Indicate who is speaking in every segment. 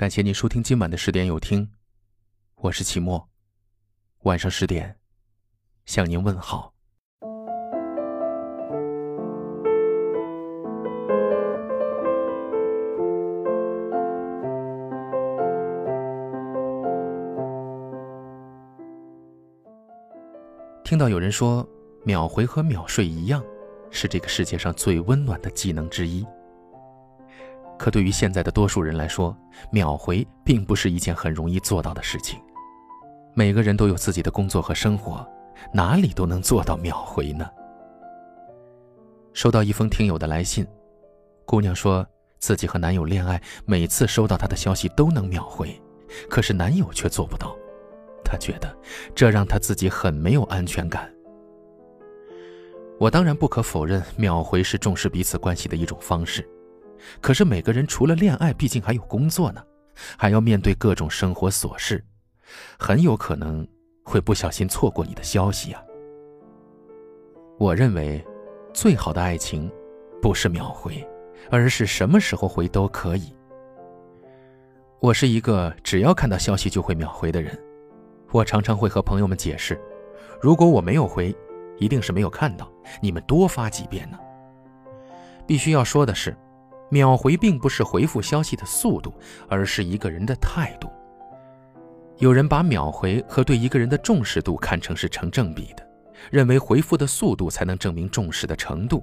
Speaker 1: 感谢您收听今晚的十点有听，我是齐墨。晚上十点，向您问好。听到有人说，秒回和秒睡一样，是这个世界上最温暖的技能之一。可对于现在的多数人来说，秒回并不是一件很容易做到的事情。每个人都有自己的工作和生活，哪里都能做到秒回呢？收到一封听友的来信，姑娘说自己和男友恋爱，每次收到他的消息都能秒回，可是男友却做不到。她觉得这让她自己很没有安全感。我当然不可否认，秒回是重视彼此关系的一种方式。可是每个人除了恋爱，毕竟还有工作呢，还要面对各种生活琐事，很有可能会不小心错过你的消息啊。我认为，最好的爱情，不是秒回，而是什么时候回都可以。我是一个只要看到消息就会秒回的人，我常常会和朋友们解释，如果我没有回，一定是没有看到，你们多发几遍呢。必须要说的是。秒回并不是回复消息的速度，而是一个人的态度。有人把秒回和对一个人的重视度看成是成正比的，认为回复的速度才能证明重视的程度。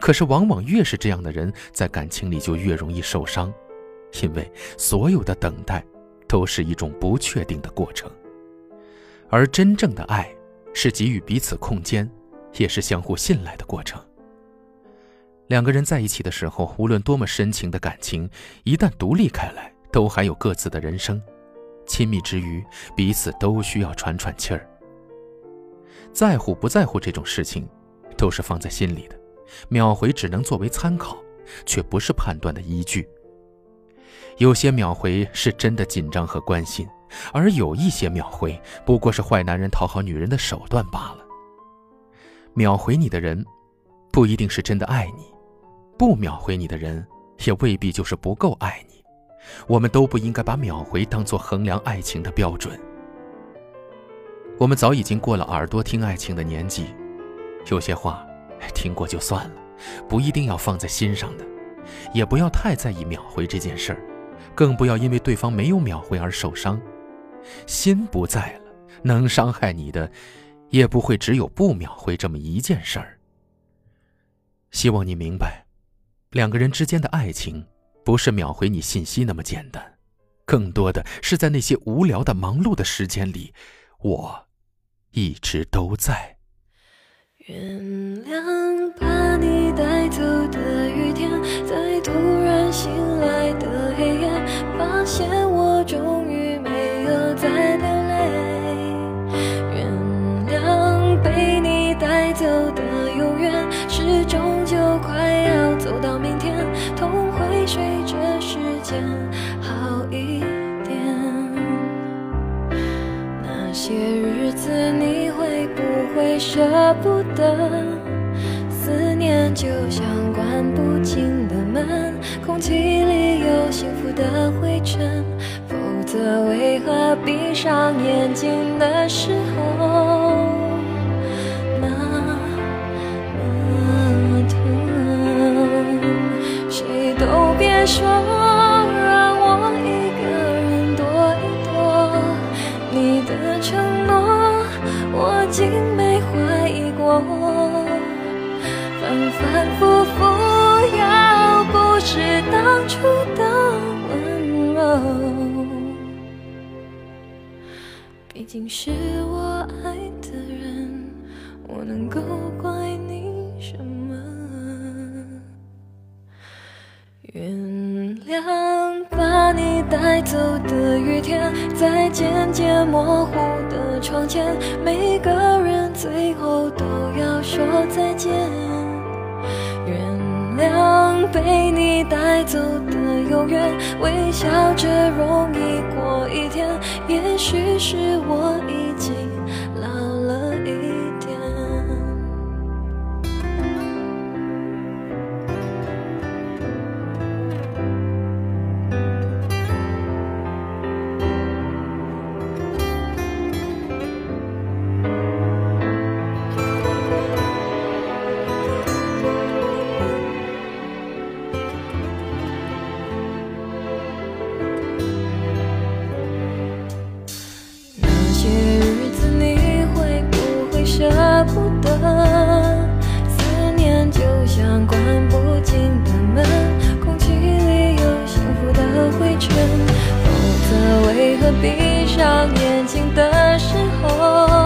Speaker 1: 可是，往往越是这样的人，在感情里就越容易受伤，因为所有的等待都是一种不确定的过程，而真正的爱是给予彼此空间，也是相互信赖的过程。两个人在一起的时候，无论多么深情的感情，一旦独立开来，都还有各自的人生。亲密之余，彼此都需要喘喘气儿。在乎不在乎这种事情，都是放在心里的。秒回只能作为参考，却不是判断的依据。有些秒回是真的紧张和关心，而有一些秒回不过是坏男人讨好女人的手段罢了。秒回你的人，不一定是真的爱你。不秒回你的人，也未必就是不够爱你。我们都不应该把秒回当做衡量爱情的标准。我们早已经过了耳朵听爱情的年纪，有些话听过就算了，不一定要放在心上的，也不要太在意秒回这件事儿，更不要因为对方没有秒回而受伤。心不在了，能伤害你的，也不会只有不秒回这么一件事儿。希望你明白。两个人之间的爱情，不是秒回你信息那么简单，更多的是在那些无聊的忙碌的时间里，我一直都在。
Speaker 2: 原谅把你带走的雨天，在走到明天，痛会。随着时间好一点，那些日子你会不会舍不得？思念就像关不紧的门，空气里有幸福的灰尘，否则为何闭上眼睛的时候？毕竟是我爱的人，我能够怪你什么？原。谅把你带走的雨天，在渐渐模糊的窗前，每个人最后都要说再见。原谅被你带走的永远，微笑着容易过一天，也许是我已经。否则，为何闭上眼睛的时候，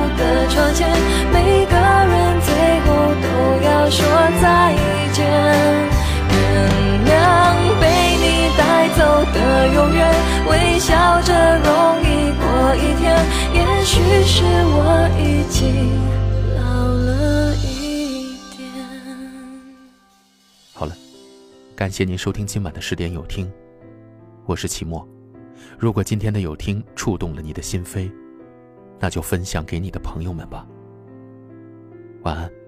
Speaker 2: 窗前，每个人最后都要说再见。原谅被你带走的永远，微笑着容易过一天。也许是我已经老了一点。
Speaker 1: 好了，感谢您收听今晚的十点有听，我是齐墨。如果今天的有听触动了你的心扉，那就分享给你的朋友们吧。晚安。